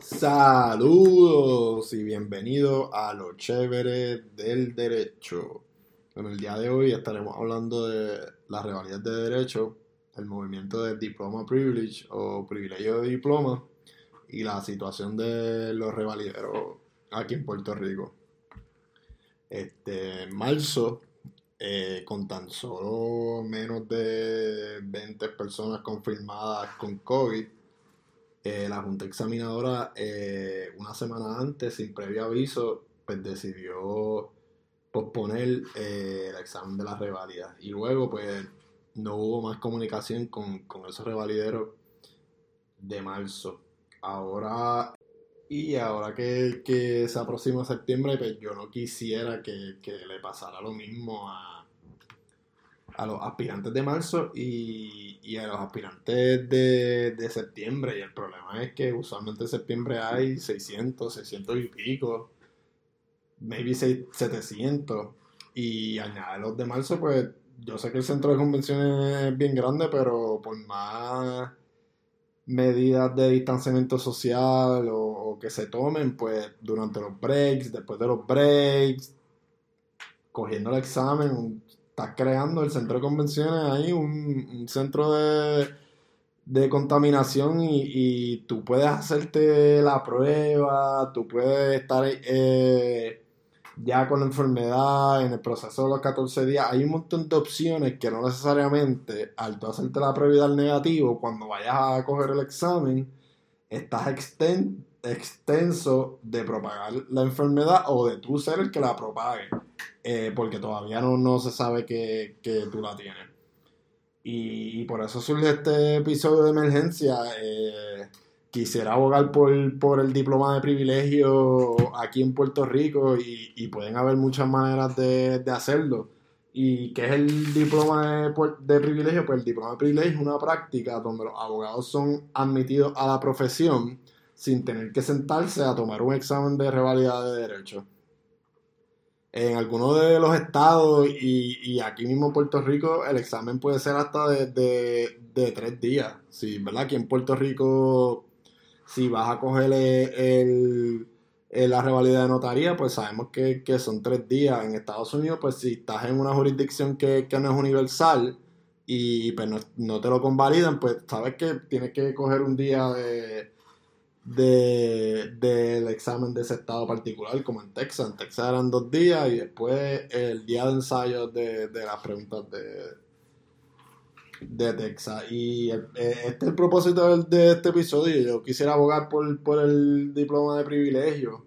Saludos y bienvenidos a lo chévere del derecho. En el día de hoy estaremos hablando de las rivalidades de derecho, el movimiento del diploma privilege o privilegio de diploma y la situación de los revalideros aquí en Puerto Rico. Este, en marzo, eh, con tan solo menos de 20 personas confirmadas con COVID, eh, la Junta Examinadora, eh, una semana antes, sin previo aviso, pues decidió posponer el examen de las revalidas. Y luego, pues, no hubo más comunicación con, esos revalideros de marzo. Ahora, y ahora que, se aproxima septiembre, pues yo no quisiera que, le pasara lo mismo a, a los aspirantes de marzo y, a los aspirantes de, de, septiembre. Y el problema es que usualmente en septiembre hay 600, 600 y pico, maybe 700. Y añadir los de marzo, pues yo sé que el centro de convenciones es bien grande, pero por más medidas de distanciamiento social o, que se tomen, pues durante los breaks, después de los breaks, cogiendo el examen, estás creando el centro de convenciones ahí, un, centro de, de contaminación y, y, tú puedes hacerte la prueba, tú puedes estar... Eh, ya con la enfermedad, en el proceso de los 14 días, hay un montón de opciones que no necesariamente al tú hacerte la prueba al negativo, cuando vayas a coger el examen, estás extenso de propagar la enfermedad o de tú ser el que la propague, eh, porque todavía no, no se sabe que, tú la tienes. Y, por eso surge este episodio de emergencia. Eh, quisiera abogar por, el diploma de privilegio aquí en Puerto Rico y, pueden haber muchas maneras de, hacerlo. ¿Y qué es el diploma de, privilegio? Pues el diploma de privilegio es una práctica donde los abogados son admitidos a la profesión sin tener que sentarse a tomar un examen de revalidad de derecho. En algunos de los estados y, aquí mismo en Puerto Rico el examen puede ser hasta de, tres días. Sí, ¿verdad? Aquí en Puerto Rico si vas a coger el, la revalida de notaría, pues sabemos que, son tres días. En Estados Unidos, pues si estás en una jurisdicción que, no es universal y pues no, te lo convalidan, pues sabes que tienes que coger un día de del examen de ese estado particular, como en Texas. En Texas eran dos días y después el día de ensayo de, de las preguntas de, de Texas. Y eh, este es el propósito de, este episodio. Yo quisiera abogar por, el diploma de privilegio.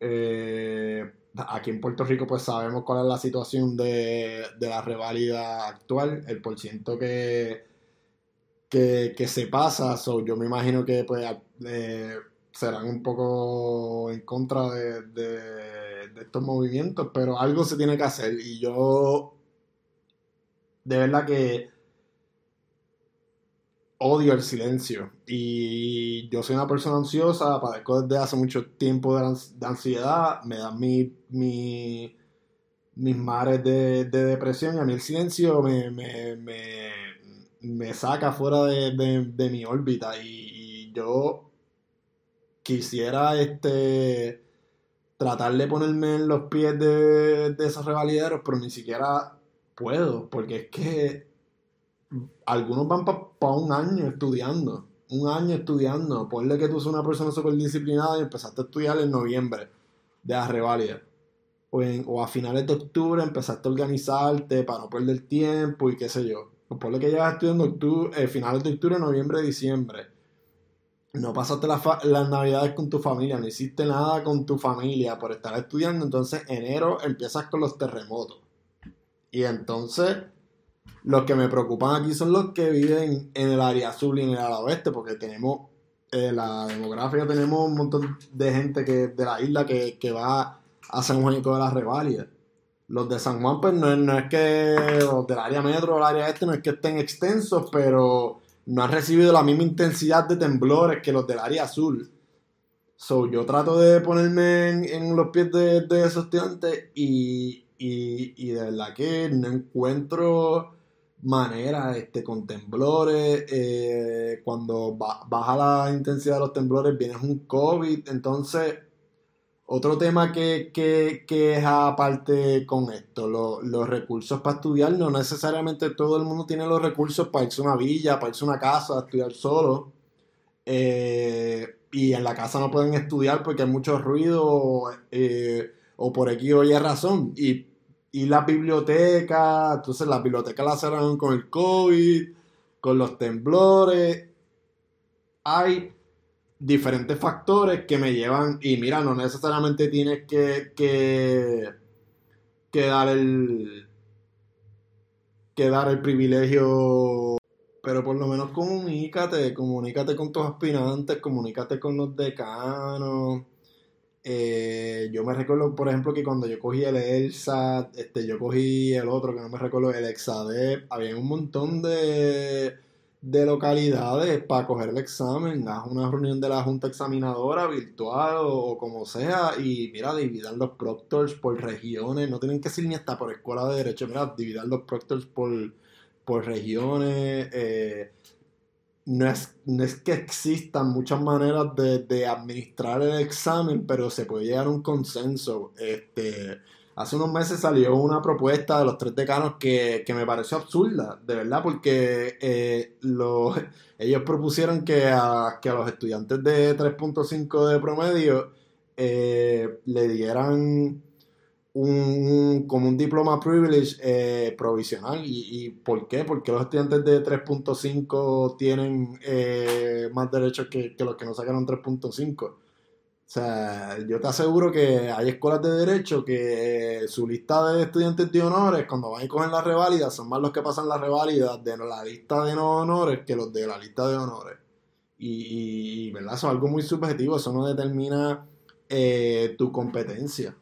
Eh, aquí en Puerto Rico pues sabemos cuál es la situación de, la reválida actual, el porciento que, que, se pasa. yo me imagino que pues eh, serán un poco en contra de, estos movimientos, pero algo se tiene que hacer. Y yo de verdad que odio el silencio. Y yo soy una persona ansiosa, padezco desde hace mucho tiempo de, ansiedad, me dan mi, mi, mis mares de, depresión y a mí el silencio me, saca fuera de, mi órbita. Y, yo quisiera este tratar de ponerme en los pies de, de esos revalideros, pero ni siquiera puedo, porque es que algunos van para un año estudiando. Un año estudiando. Ponle que tú seas una persona súper disciplinada y empezaste a estudiar en noviembre de la revalida. O, o, a finales de octubre empezaste a organizarte para no perder tiempo y qué sé yo. Pues ponle que llevas estudiando octubre, eh, finales de octubre, noviembre, diciembre. No pasaste las navidades con tu familia, no hiciste nada con tu familia por estar estudiando. Entonces, enero empiezas con los terremotos. Y entonces los que me preocupan aquí son los que viven en el área sur y en el área oeste, porque tenemos eh, la demografía, tenemos un montón de gente que de la isla que, va a San Juanito de las Reválidas. Los de San Juan, pues no, es que los del área metro o el área este no es que estén extensos, pero no han recibido la misma intensidad de temblores que los del área azul. So, yo trato de ponerme en, los pies de, esos estudiantes y, y, y de verdad que no encuentro maneras, este, con temblores, eh, cuando baja la intensidad de los temblores viene un COVID, entonces otro tema que, es aparte con esto, los recursos para estudiar, no necesariamente todo el mundo tiene los recursos para irse a una villa, para irse a una casa, estudiar solo. Eh, y en la casa no pueden estudiar porque hay mucho ruido eh, o por aquí o razón. Y, y las bibliotecas, entonces las bibliotecas las cerraron con el COVID, con los temblores. Hay diferentes factores que me llevan, y mira, no necesariamente tienes que, que, dar el que dar el privilegio pero por lo menos comunícate, comunícate con tus aspirantes, comunícate con los decanos. Eh, yo me recuerdo, por ejemplo, que cuando yo cogí el ELSA, este, yo cogí el otro, que no me recuerdo, el EXADEP, había un montón de, de localidades para coger el examen. Haz una reunión de la junta examinadora virtual o, como sea, y mira, dividan los proctors por regiones, no tienen que ser ni hasta por escuela de derecho, mira, dividan los proctors por por regiones. Eh, no, es, es que existan muchas maneras de, administrar el examen, pero se puede llegar a un consenso. Este, hace unos meses salió una propuesta de los tres decanos que, me pareció absurda, de verdad, porque eh, ellos propusieron que a, que a los estudiantes de 3.5 de promedio eh, le dieran un, como un diploma privilege eh, provisional. ¿Y, por qué? Porque los estudiantes de 3.5 tienen más derechos que, los que no sacaron 3.5. O sea, yo te aseguro que hay escuelas de derecho que su lista de estudiantes de honores, cuando van y cogen la reválida, son más los que pasan la reválida de la lista de no honores que los de la lista de honores. Y, ¿verdad? Eso es algo muy subjetivo, eso no determina eh, tu competencia.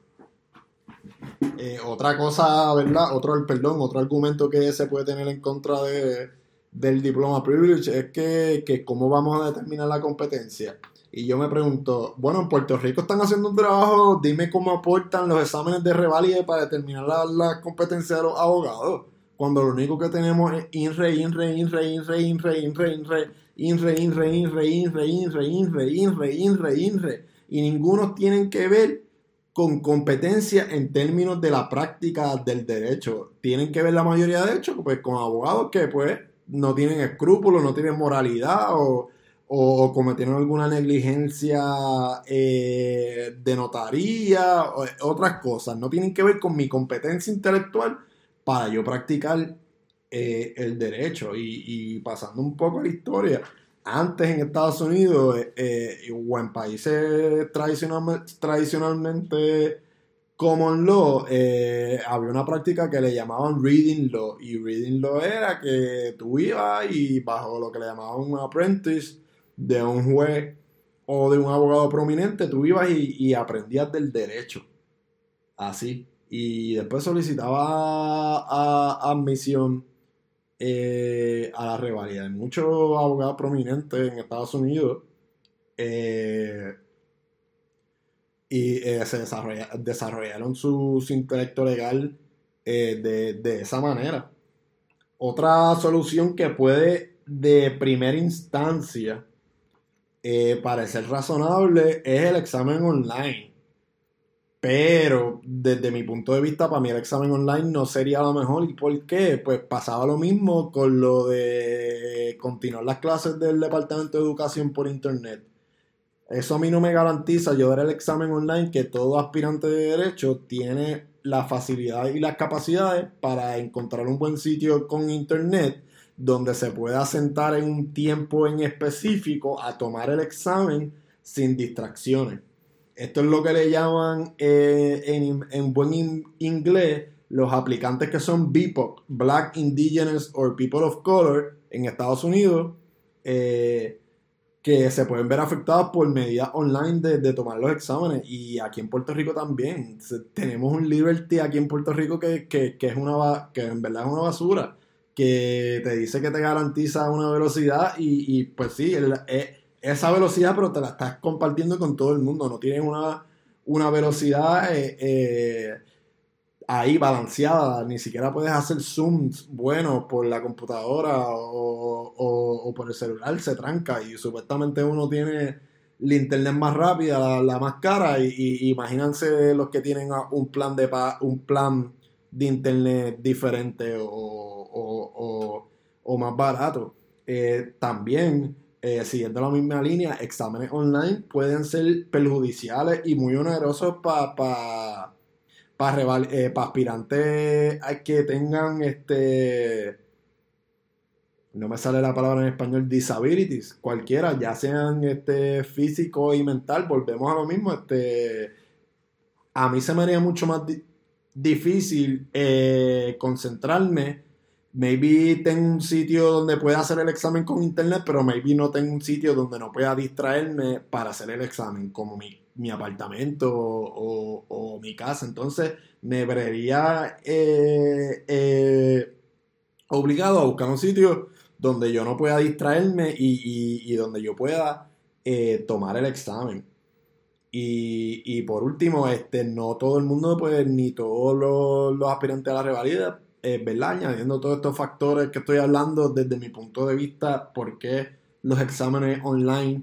Eh, otra cosa, ¿verdad? Otro, perdón, otro argumento que se puede tener en contra de, del diploma privilege es que, que cómo vamos a determinar la competencia. Y yo me pregunto, bueno, en Puerto Rico están haciendo un trabajo, dime cómo aportan los exámenes de revalide para determinar la, la competencia de los abogados. Cuando lo único que tenemos es INRE, INRE, INRE, INRE, INRE, INRE, INRE, INRE, INRE, INRE, INRE, INRE, INRE, INRE, INRE, INRE, y ninguno tienen que ver con competencia en términos de la práctica del derecho. Tienen que ver la mayoría de hechos pues, con abogados que pues no tienen escrúpulos, no tienen moralidad o, o cometieron alguna negligencia eh, de notaría, o, otras cosas. No tienen que ver con mi competencia intelectual para yo practicar eh, el derecho. Y, pasando un poco a la historia, antes en Estados Unidos eh, o en países tradicionalmente common law, había una práctica que le llamaban reading law. Y reading law era que tú ibas y bajo lo que le llamaban un apprentice de un juez o de un abogado prominente, tú ibas y, aprendías del derecho. Así. Y después solicitaba admisión eh, a la rivalidad. Muchos abogados prominentes en Estados Unidos eh, y eh, se desarrollaron su, intelecto legal de, esa manera. Otra solución que puede de primera instancia parecer razonable es el examen online. Pero desde mi punto de vista, para mí el examen online no sería lo mejor. ¿Y por qué? Pues pasaba lo mismo con lo de continuar las clases del Departamento de Educación por Internet. Eso a mí no me garantiza yo dar el examen online que todo aspirante de derecho tiene la facilidad y las capacidades para encontrar un buen sitio con Internet donde se pueda sentar en un tiempo en específico a tomar el examen sin distracciones. Esto es lo que le llaman eh, en, buen inglés los aplicantes que son BIPOC, Black, Indigenous or People of Color, en Estados Unidos, eh, que se pueden ver afectados por medidas online de, tomar los exámenes. Y aquí en Puerto Rico también. Tenemos un Liberty aquí en Puerto Rico que, es una que en verdad es una basura. Que te dice que te garantiza una velocidad y, pues sí, eh, esa velocidad, pero te la estás compartiendo con todo el mundo. No tienes una, una velocidad eh, eh, ahí balanceada, ni siquiera puedes hacer zooms buenos por la computadora o, por el celular, se tranca y supuestamente uno tiene la internet más rápida, la, más cara y, imagínense los que tienen un plan de un plan de internet diferente o, más barato. Eh, también, eh, siguiendo la misma línea, exámenes online pueden ser perjudiciales y muy onerosos para para eh, aspirantes que tengan este no me sale la palabra en español disabilities cualquiera ya sean este físico y mental volvemos a lo mismo este a mí se me haría mucho más difícil concentrarme maybe tengo un sitio donde pueda hacer el examen con internet pero maybe no tengo un sitio donde no pueda distraerme para hacer el examen como mi mi apartamento o, mi casa. Entonces me vería eh, eh, obligado a buscar un sitio donde yo no pueda distraerme y, donde yo pueda eh, tomar el examen. Y, por último, este, no todo el mundo, pues, ni todos los, aspirantes a la revalida, ¿verdad? Añadiendo todos estos factores que estoy hablando desde mi punto de vista, porque los exámenes online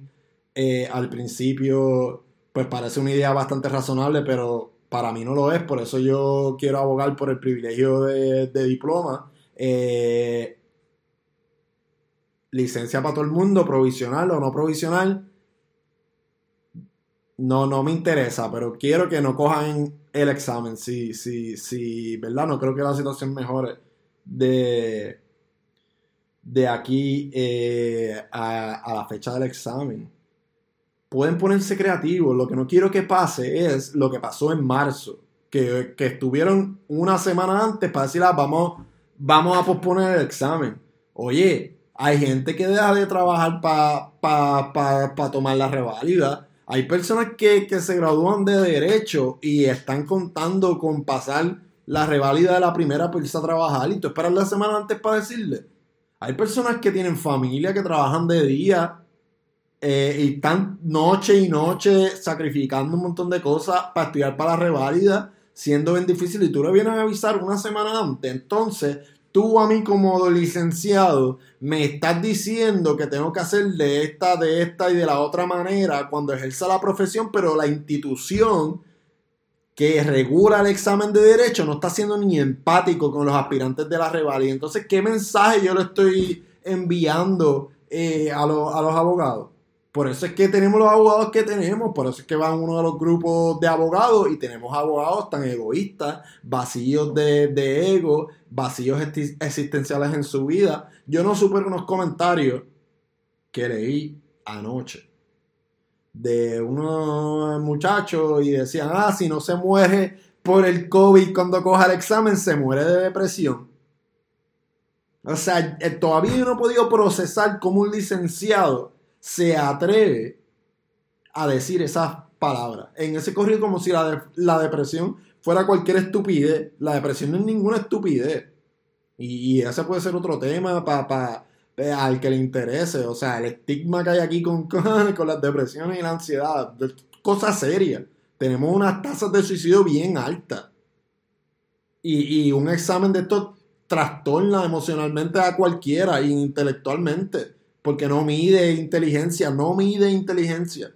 al principio pues parece una idea bastante razonable, pero para mí no lo es, por eso yo quiero abogar por el privilegio de, diploma. Eh, licencia para todo el mundo, provisional o no provisional, no, no me interesa, pero quiero que no cojan el examen. Sí, sí, sí, ¿verdad? No creo que la situación mejore de, de aquí eh, a la fecha del examen pueden ponerse creativos. Lo que no quiero que pase es lo que pasó en marzo, que, estuvieron una semana antes para decir, ah, vamos, vamos a posponer el examen. Oye, hay gente que deja de trabajar para tomar la reválida. Hay personas que, se gradúan de derecho y están contando con pasar la reválida de la primera para irse a trabajar y tú esperas la semana antes para decirle. Hay personas que tienen familia, que trabajan de día eh, y están noche y noche sacrificando un montón de cosas para estudiar para la reválida, siendo bien difícil y tú le vienes a avisar una semana antes. Entonces, tú a mí como licenciado me estás diciendo que tengo que hacer de esta, de esta y de la otra manera cuando ejerza la profesión, pero la institución que regula el examen de derecho no está siendo ni empático con los aspirantes de la reválida. Entonces, ¿qué mensaje yo le estoy enviando eh, a los abogados? Por eso es que tenemos los abogados que tenemos, por eso es que van uno de los grupos de abogados y tenemos abogados tan egoístas, vacíos de, ego, vacíos existenciales en su vida. Yo no supero unos comentarios que leí anoche de unos muchachos y decían, ah, si no se muere por el COVID cuando coja el examen, se muere de depresión. O sea, eh, todavía no he podido procesar como un licenciado se atreve a decir esas palabras. En ese corrido como si la, la depresión fuera cualquier estupidez. La depresión no es ninguna estupidez. Y, ese puede ser otro tema para al que le interese. O sea, el estigma que hay aquí con, con, las depresiones y la ansiedad. Cosa seria. Tenemos unas tasas de suicidio bien altas. Y, y un examen de esto trastorna emocionalmente a cualquiera, intelectualmente porque no mide inteligencia, no mide inteligencia.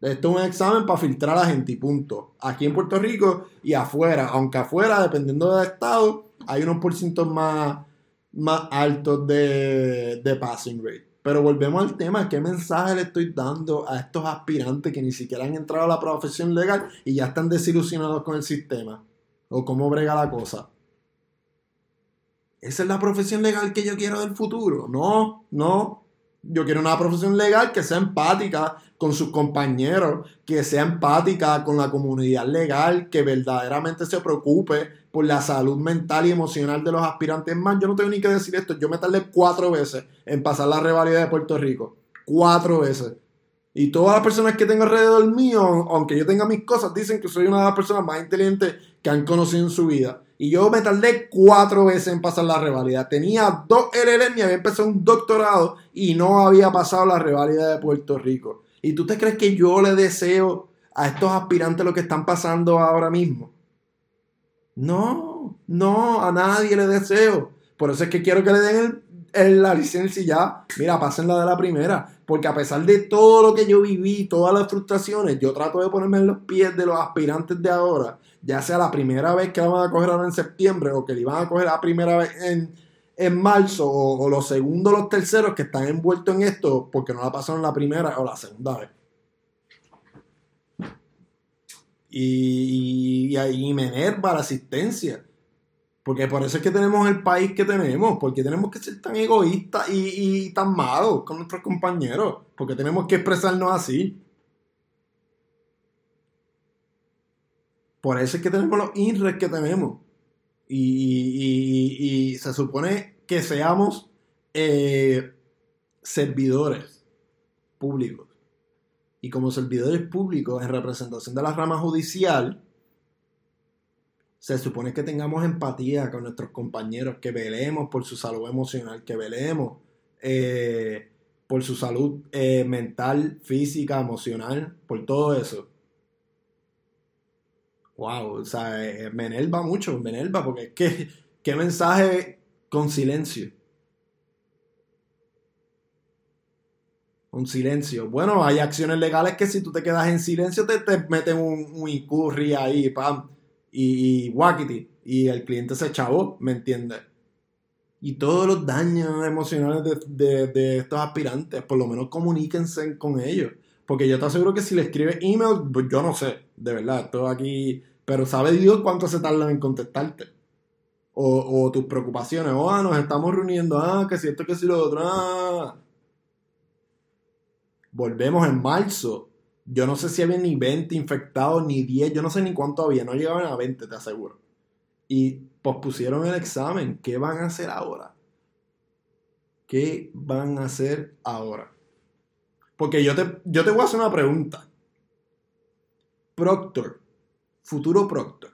Esto es un examen para filtrar a la gente y punto. Aquí en Puerto Rico y afuera, aunque afuera, dependiendo del estado, hay unos porcientos más, más altos de, de passing rate. Pero volvemos al tema, ¿qué mensaje le estoy dando a estos aspirantes que ni siquiera han entrado a la profesión legal y ya están desilusionados con el sistema? ¿O cómo brega la cosa? Esa es la profesión legal que yo quiero del futuro. No, no. Yo quiero una profesión legal que sea empática con sus compañeros, que sea empática con la comunidad legal, que verdaderamente se preocupe por la salud mental y emocional de los aspirantes. Más, yo no tengo ni que decir esto. Yo me tardé cuatro veces en pasar la rivalidad de Puerto Rico. Cuatro veces. Y todas las personas que tengo alrededor mío, aunque yo tenga mis cosas, dicen que soy una de las personas más inteligentes que han conocido en su vida. Y yo me tardé cuatro veces en pasar la rivalidad. Tenía dos LLM y había empezado un doctorado y no había pasado la rivalidad de Puerto Rico. ¿Y tú te crees que yo le deseo a estos aspirantes lo que están pasando ahora mismo? No, no, a nadie le deseo. Por eso es que quiero que le den la licencia y ya. Mira, pasen la de la primera. Porque a pesar de todo lo que yo viví, todas las frustraciones, yo trato de ponerme en los pies de los aspirantes de ahora. Ya sea la primera vez que la van a coger ahora en septiembre o que le van a coger la primera vez en, marzo o, los segundos los terceros que están envueltos en esto porque no la pasaron la primera o la segunda vez. Y, y, y me enerva la asistencia. Porque por eso es que tenemos el país que tenemos, porque tenemos que ser tan egoístas y, tan malos con nuestros compañeros, porque tenemos que expresarnos así. Por eso es que tenemos los INRES que tenemos. Y, se supone que seamos eh, servidores públicos. Y como servidores públicos en representación de la rama judicial, se supone que tengamos empatía con nuestros compañeros, que velemos por su salud emocional, que velemos eh, por su salud eh, mental, física, emocional, por todo eso. Wow, o sea, eh, me enerva mucho, me enerva, porque es que, qué mensaje con silencio. Un silencio. Bueno, hay acciones legales que si tú te quedas en silencio te, meten un, un incurri ahí, pam y, y y el cliente se chavó, ¿me entiendes? Y todos los daños emocionales de, estos aspirantes, por lo menos comuníquense con ellos. Porque yo te aseguro que si le escribes email, pues yo no sé, de verdad, todo aquí. Pero sabe Dios cuánto se tardan en contestarte. O, tus preocupaciones, o ah, nos estamos reuniendo, ah, que si esto, que si lo otro, ah. Volvemos en marzo yo no sé si había ni 20 infectados, ni 10, yo no sé ni cuánto había, no llegaban a 20, te aseguro. Y pospusieron el examen. ¿Qué van a hacer ahora? ¿Qué van a hacer ahora? Porque yo te, yo te voy a hacer una pregunta. Proctor, futuro Proctor,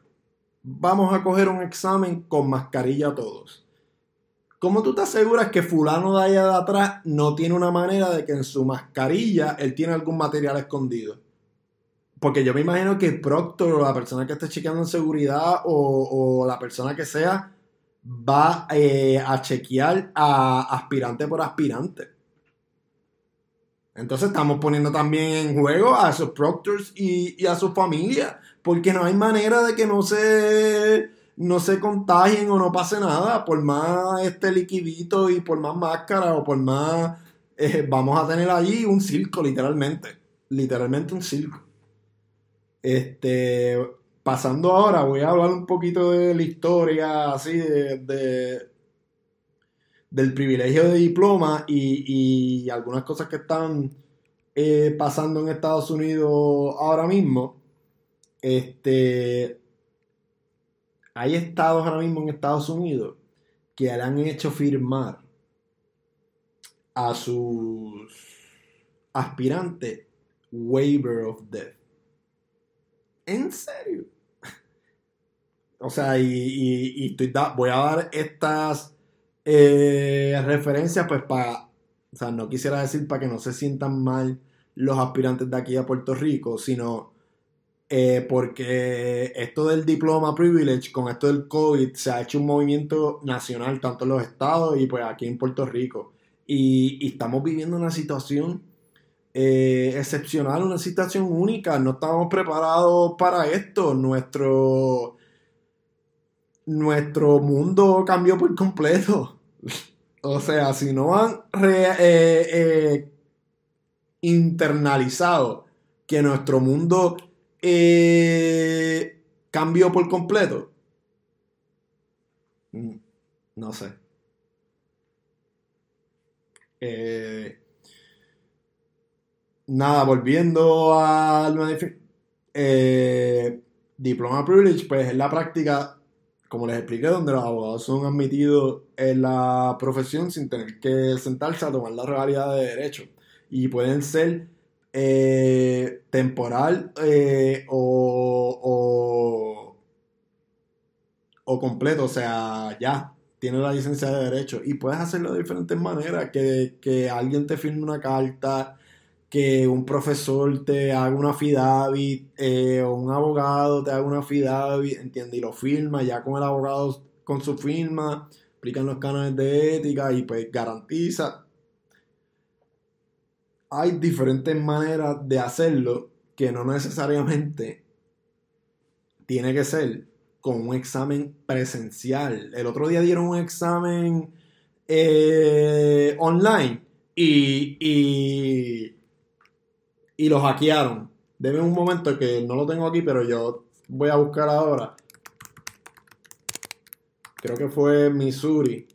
vamos a coger un examen con mascarilla todos. ¿Cómo tú te aseguras que fulano de allá de atrás no tiene una manera de que en su mascarilla él tiene algún material escondido? Porque yo me imagino que el proctor o la persona que esté chequeando en seguridad o, la persona que sea va eh, a chequear a aspirante por aspirante. Entonces estamos poniendo también en juego a esos proctors y, a su familia. Porque no hay manera de que no se no se contagien o no pase nada, por más este liquidito y por más máscara o por más, eh, vamos a tener allí un circo, literalmente. Literalmente un circo. Este, pasando ahora, voy a hablar un poquito de la historia, así, de, del privilegio de diploma y, algunas cosas que están eh, pasando en Estados Unidos ahora mismo. Este, hay estados ahora mismo en Estados Unidos que le han hecho firmar a sus aspirantes waiver of death. ¿En serio? O sea, y, voy a dar estas eh, referencias pues para, o sea, no quisiera decir para que no se sientan mal los aspirantes de aquí a Puerto Rico, sino eh, porque esto del diploma privilege, con esto del COVID, se ha hecho un movimiento nacional, tanto en los estados y pues aquí en Puerto Rico. Y, estamos viviendo una situación eh, excepcional, una situación única. No estamos preparados para esto. Nuestro, nuestro mundo cambió por completo. o sea, si no han eh, internalizado que nuestro mundo eh, cambió por completo. Mm, no sé. Eh, nada, volviendo al eh, diploma privilege, pues es la práctica, como les expliqué, donde los abogados son admitidos en la profesión sin tener que sentarse a tomar la realidad de derecho. Y pueden ser eh, temporal eh, o, o, completo, o sea, ya, tiene la licencia de derecho y puedes hacerlo de diferentes maneras, que, alguien te firme una carta, que un profesor te haga una fidavit eh, o un abogado te haga una fidavit, ¿entiendes? Y lo firma, ya con el abogado con su firma, aplican los cánones de ética y pues garantiza. Hay diferentes maneras de hacerlo que no necesariamente tiene que ser con un examen presencial. El otro día dieron un examen eh, online y, y y lo hackearon. Deme un momento que no lo tengo aquí, pero yo voy a buscar ahora. Creo que fue Missouri.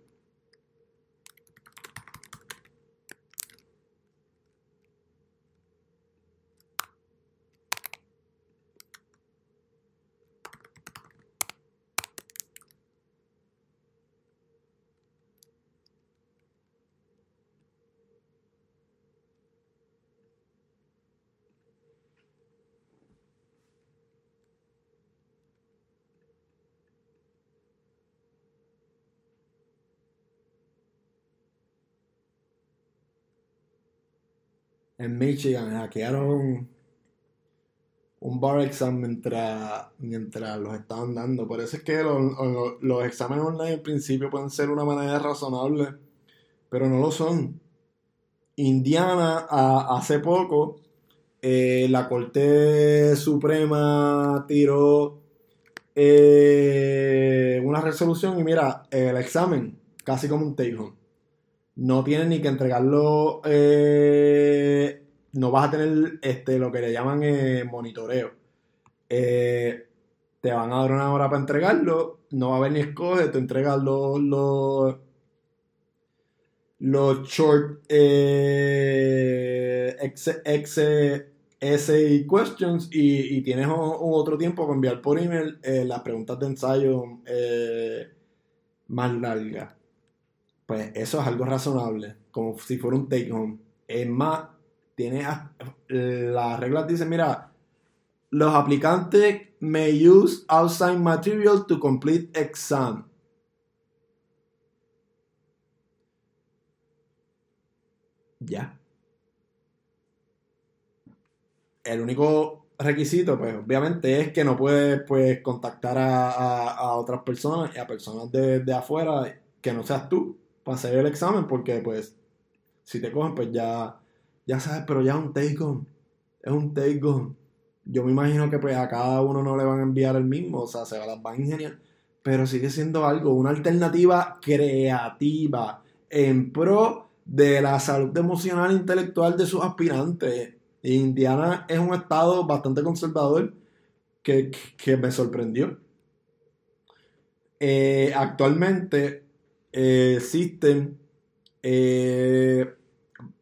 En Michigan hackearon un bar exam mientras, mientras los estaban dando. Por eso es que los, exámenes online en principio pueden ser una manera razonable, pero no lo son. Indiana hace poco eh, la Corte Suprema tiró eh, una resolución y mira, el examen casi como un take home no tienes ni que entregarlo, eh, no vas a tener este, lo que le llaman eh, monitoreo. Eh, te van a dar una hora para entregarlo, no va a haber ni escoge, te entregas los, los, short ex, essay questions y, tienes otro tiempo para enviar por email las preguntas de ensayo más largas pues eso es algo razonable, como si fuera un take home. Es más, tiene las reglas dicen, mira, los aplicantes may use outside material to complete exam. Ya. El único requisito, pues obviamente es que no puedes pues, contactar a, otras personas y a personas de, de afuera que no seas tú para hacer el examen, porque pues si te cogen, pues ya, ya sabes, pero ya es un take on, es un take on. Yo me imagino que pues a cada uno no le van a enviar el mismo, o sea, se las van a ingeniar, pero sigue siendo algo, una alternativa creativa en pro de la salud emocional e intelectual de sus aspirantes. Indiana es un estado bastante conservador que, me sorprendió. Eh, actualmente eh, existen eh,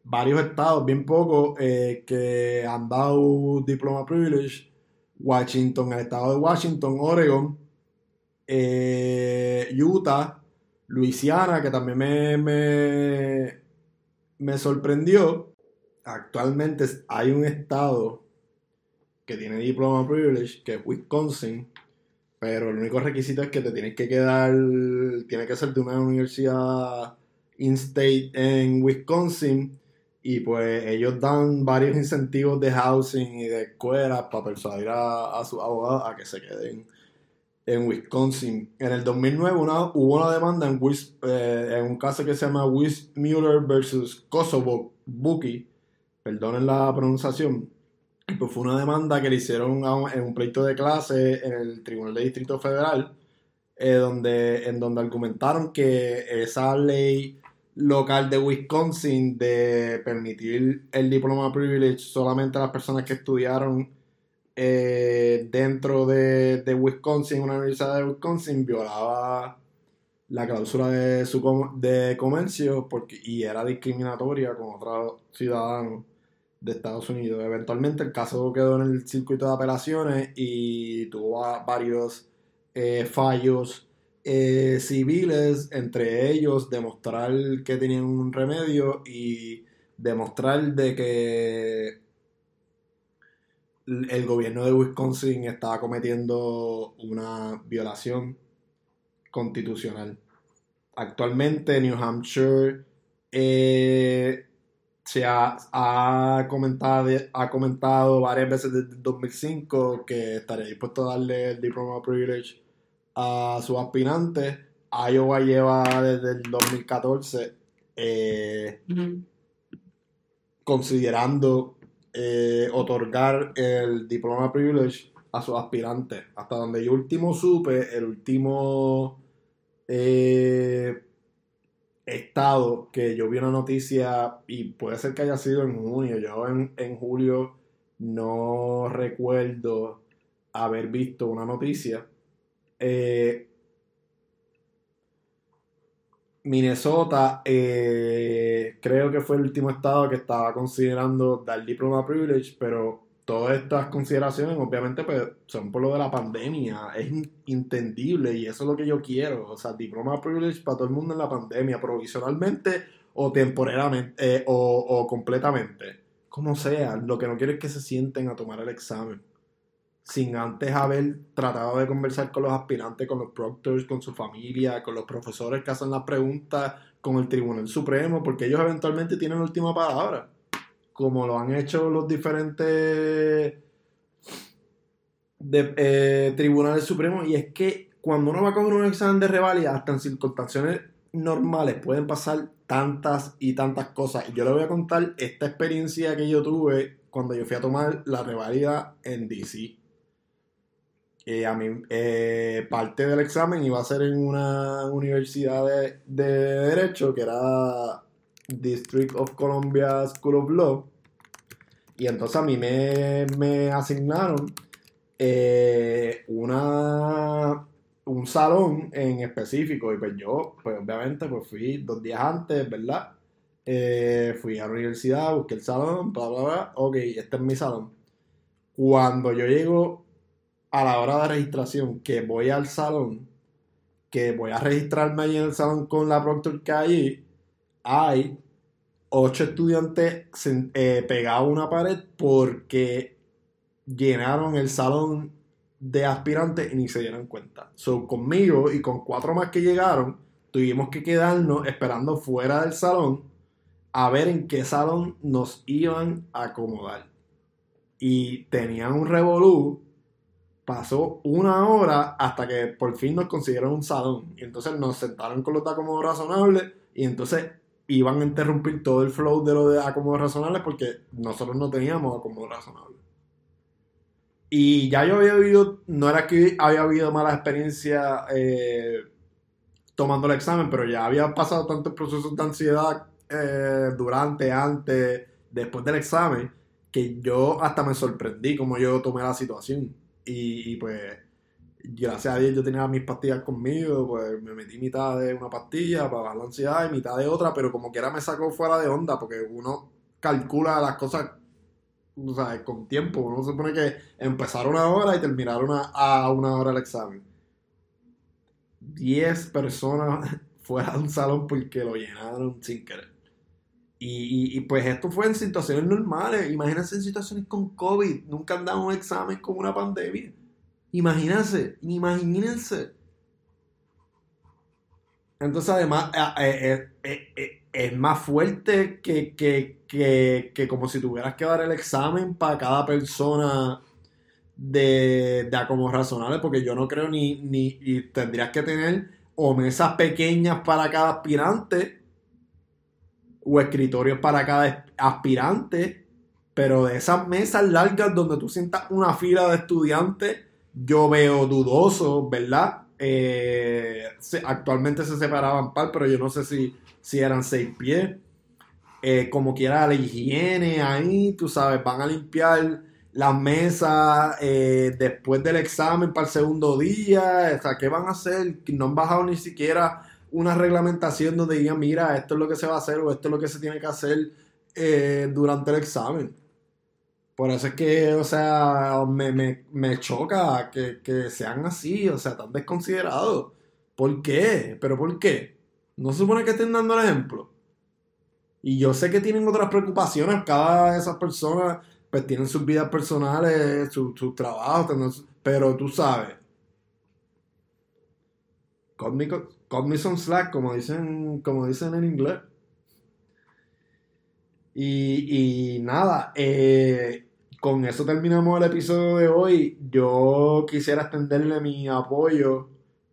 varios estados, bien pocos, eh, que han dado diploma privilege. Washington, el estado de Washington, Oregon, Utah, Luisiana, que también me, me, me sorprendió. Actualmente hay un estado que tiene diploma privilege, que es Wisconsin, pero el único requisito es que te tienes que quedar, tiene que ser de una universidad in-state en Wisconsin. Y pues ellos dan varios incentivos de housing y de escuelas para persuadir a, sus abogados a que se queden en Wisconsin. En el 2009 hubo una demanda en, eh, en un caso que se llama Mueller versus Kosovo Buki, perdonen la pronunciación, pues fue una demanda que le hicieron en un pleito de clase en el Tribunal de Distrito Federal, eh, donde, en donde argumentaron que esa ley local de Wisconsin de permitir el diploma privilege solamente a las personas que estudiaron eh, dentro de, de, Wisconsin, una universidad de Wisconsin, violaba la cláusula de, su de comercio porque, y era discriminatoria con otros ciudadanos de Estados Unidos. Eventualmente el caso quedó en el circuito de apelaciones y tuvo varios eh, fallos eh, civiles, entre ellos demostrar que tenían un remedio y demostrar de que el gobierno de Wisconsin estaba cometiendo una violación constitucional. Actualmente New Hampshire eh, se ha, comentado, ha comentado varias veces desde el 2005 que estaría dispuesto a darle el diploma privilege a sus aspirantes. Iowa lleva desde el 2014 eh, considerando eh, otorgar el diploma privilege a sus aspirantes. Hasta donde yo último supe, el último eh, estado que yo vi una noticia y puede ser que haya sido en junio, yo en, en julio no recuerdo haber visto una noticia. Eh, Minnesota eh, creo que fue el último estado que estaba considerando dar diploma privilege, pero todas estas consideraciones obviamente pues, son por lo de la pandemia, es entendible y eso es lo que yo quiero, o sea, diploma privilege para todo el mundo en la pandemia, provisionalmente o temporalmente eh, o, o, completamente, como sea, lo que no quiero es que se sienten a tomar el examen sin antes haber tratado de conversar con los aspirantes, con los proctors, con su familia, con los profesores que hacen las preguntas, con el Tribunal Supremo, porque ellos eventualmente tienen la última palabra como lo han hecho los diferentes eh, tribunales supremos, y es que cuando uno va a coger un examen de revalida, hasta en circunstancias normales pueden pasar tantas y tantas cosas. Yo le voy a contar esta experiencia que yo tuve cuando yo fui a tomar la revalida en DC. a mí, eh, parte del examen iba a ser en una universidad de Derecho que era District of Columbia School of Law. Y entonces a mí me, asignaron eh, una, un salón en específico. Y pues yo, pues obviamente, pues fui dos días antes, ¿verdad? Eh, fui a la universidad, busqué el salón, bla, bla, bla. Ok, este es mi salón. Cuando yo llego a la hora de registración, que voy al salón, que voy a registrarme ahí en el salón con la proctor que hay, hay ocho estudiantes eh, pegados a una pared porque llenaron el salón de aspirantes y ni se dieron cuenta. So, conmigo y con cuatro más que llegaron, tuvimos que quedarnos esperando fuera del salón a ver en qué salón nos iban a acomodar. Y tenían un revolú. Pasó una hora hasta que por fin nos consiguieron un salón. Y entonces nos sentaron con los de acomodo razonable. Y entonces iban a interrumpir todo el flow de lo de acomodos razonables porque nosotros no teníamos acomodos razonables. Y ya yo había vivido, no era que había habido mala experiencia eh, tomando el examen, pero ya había pasado tantos procesos de ansiedad eh, durante, antes, después del examen, que yo hasta me sorprendí como yo tomé la situación. y pues gracias a Dios yo tenía mis pastillas conmigo, pues me metí mitad de una pastilla para bajar la ansiedad y mitad de otra, pero como quiera me sacó fuera de onda, porque uno calcula las cosas o con tiempo. Uno se supone que empezar una hora y terminar a una hora el examen. Diez personas fuera de un salón porque lo llenaron sin querer. Y, y, pues esto fue en situaciones normales. Imagínense en situaciones con COVID. Nunca han dado un examen con una pandemia. Imagínense, imagínense. Entonces, además, eh, eh, eh, es más fuerte que, que, como si tuvieras que dar el examen para cada persona de, de como razonable, porque yo no creo ni, ni, tendrías que tener o mesas pequeñas para cada aspirante, o escritorios para cada aspirante, pero de esas mesas largas donde tú sientas una fila de estudiantes yo veo dudoso, ¿verdad? Eh, actualmente se separaban par, pero yo no sé si, si eran seis pies. Eh, como quiera la higiene ahí, tú sabes, van a limpiar las mesas eh, después del examen para el segundo día. O sea, ¿qué van a hacer? No han bajado ni siquiera una reglamentación donde digan, mira, esto es lo que se va a hacer o esto es lo que se tiene que hacer durante el examen. Por eso es que, o sea, me, choca que, sean así, o sea, tan desconsiderados. ¿Por qué? ¿Pero por qué? No se supone que estén dando el ejemplo. Y yo sé que tienen otras preocupaciones, cada de esas personas pues tienen sus vidas personales, sus su trabajos, pero tú sabes. Call me, some slack, como dicen, como dicen en inglés. Y, y nada, eh, con eso terminamos el episodio de hoy. Yo quisiera extenderle mi apoyo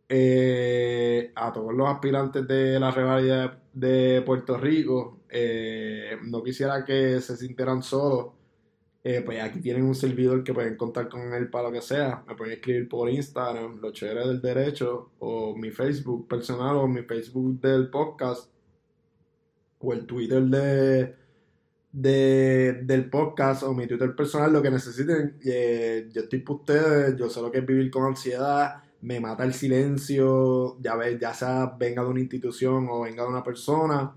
eh, a todos los aspirantes de la rivalidad de Puerto Rico. Eh, no quisiera que se sintieran solos. Eh, pues aquí tienen un servidor que pueden contar con él para lo que sea. Me pueden escribir por Instagram, Los Chéveres del Derecho, o mi Facebook personal, o mi Facebook del podcast, o el Twitter de, del podcast, o mi Twitter personal, lo que necesiten. yo estoy para ustedes, yo sé lo que es vivir con ansiedad me mata el silencio, ya ves, ya sea venga de una institución o venga de una persona.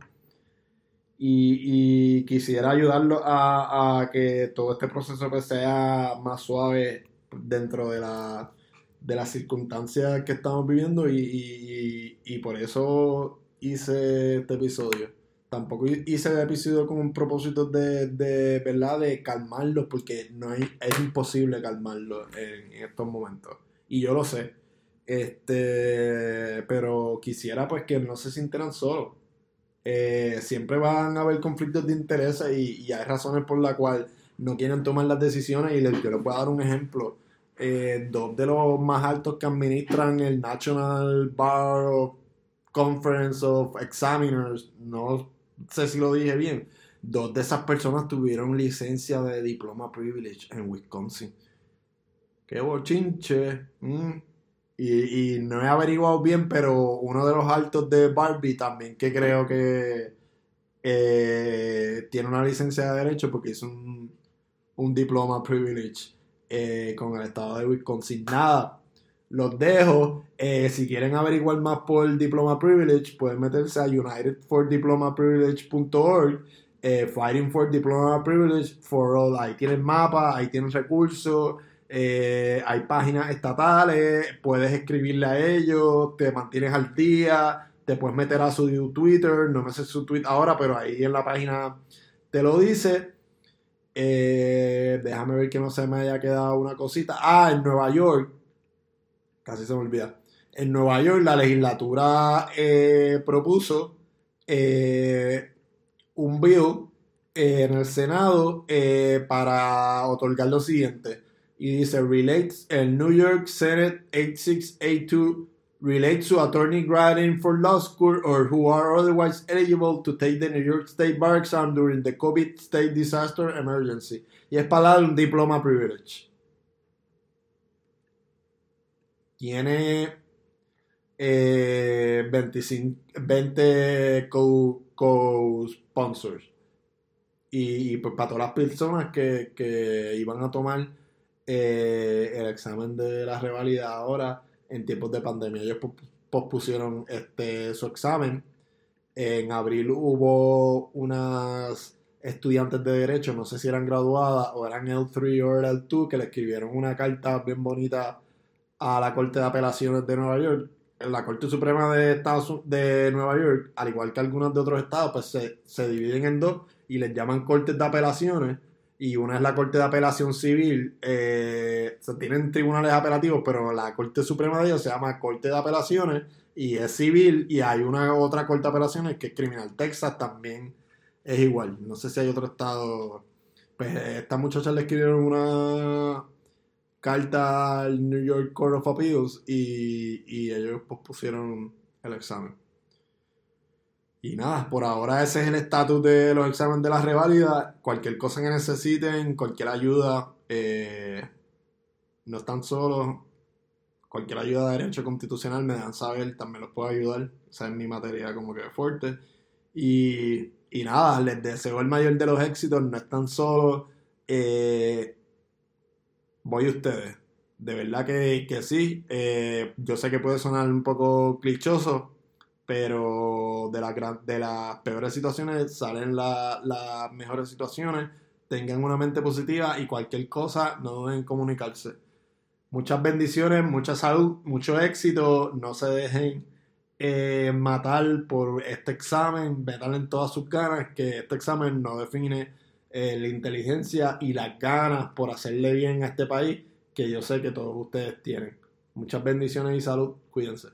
Y, quisiera ayudarlo a, que todo este proceso pues, sea más suave dentro de, la, de las circunstancias que estamos viviendo y, por eso hice este episodio. Tampoco hice el episodio con un propósito de, de verdad de calmarlos porque no hay, es imposible calmarlos en estos momentos. Y yo lo sé este, pero quisiera pues que no se sintieran solos. Eh, siempre van a haber conflictos de interés y, hay razones por las cuales no quieren tomar las decisiones y les, yo les voy a dar un ejemplo. Eh, dos de los más altos que administran el National Bar Conference of Examiners, no sé si lo dije bien, dos de esas personas tuvieron licencia de diploma privilege en Wisconsin. Qué bochinche. Mm. Y, no he averiguado bien, pero uno de los altos de Barbie también que creo que eh, tiene una licencia de derecho porque hizo un, un diploma privilege eh, con el estado de Wisconsin. Nada, los dejo. Eh, si quieren averiguar más por diploma privilege, pueden meterse a unitedfordiplomaprivilege.org. Fighting for Diploma Privilege for All. Ahí tienen mapa, ahí tienen recursos. Eh, hay páginas estatales, puedes escribirle a ellos, te mantienes al día, te puedes meter a su Twitter, no me sé su tweet ahora, pero ahí en la página te lo dice. Eh, déjame ver que no se me haya quedado una cosita. Ah, en Nueva York, casi se me olvida. En Nueva York la legislatura eh, propuso un bill en el Senado para otorgar lo siguiente y dice relates el New York Senate 8682 relates to attorney granting for law school or who are otherwise eligible to take the New York State Bar exam during the COVID state disaster emergency. Y es para dar un diploma privilege. Tiene eh, 25, 20 co-sponsors. y, pues para todas las personas que, que iban a tomar eh, el examen de la revalida ahora en tiempos de pandemia. Ellos pospusieron este, su examen. En abril hubo unas estudiantes de derecho, no sé si eran graduadas o eran L3 o L2, que le escribieron una carta bien bonita a la Corte de Apelaciones de Nueva York. La Corte Suprema de, Estados, de Nueva York, al igual que algunos de otros estados, pues se, se dividen en dos y les llaman Cortes de Apelaciones y una es la Corte de Apelación Civil. Eh, se tienen tribunales apelativos, pero la Corte Suprema de ellos se llama Corte de Apelaciones y es civil. Y hay una otra Corte de Apelaciones que es criminal. Texas también es igual. No sé si hay otro estado. Pues esta muchacha le escribieron una carta al New York Court of Appeals y, ellos pospusieron el examen. Y nada, por ahora ese es el estatus de los exámenes de la reválida. Cualquier cosa que necesiten, cualquier ayuda, eh, no están solos. Cualquier ayuda de derecho constitucional me dan saber, también los puedo ayudar. Esa es mi materia como que fuerte. Y, y nada, les deseo el mayor de los éxitos, no están solos. Eh, voy a ustedes. De verdad que, que sí. Eh, yo sé que puede sonar un poco clichoso, pero de, la, de las peores situaciones salen las mejores situaciones. Tengan una mente positiva y cualquier cosa no deben comunicarse. Muchas bendiciones, mucha salud, mucho éxito. No se dejen eh, matar por este examen, metan en todas sus ganas, que este examen no define eh, la inteligencia y las ganas por hacerle bien a este país, que yo sé que todos ustedes tienen. Muchas bendiciones y salud, cuídense.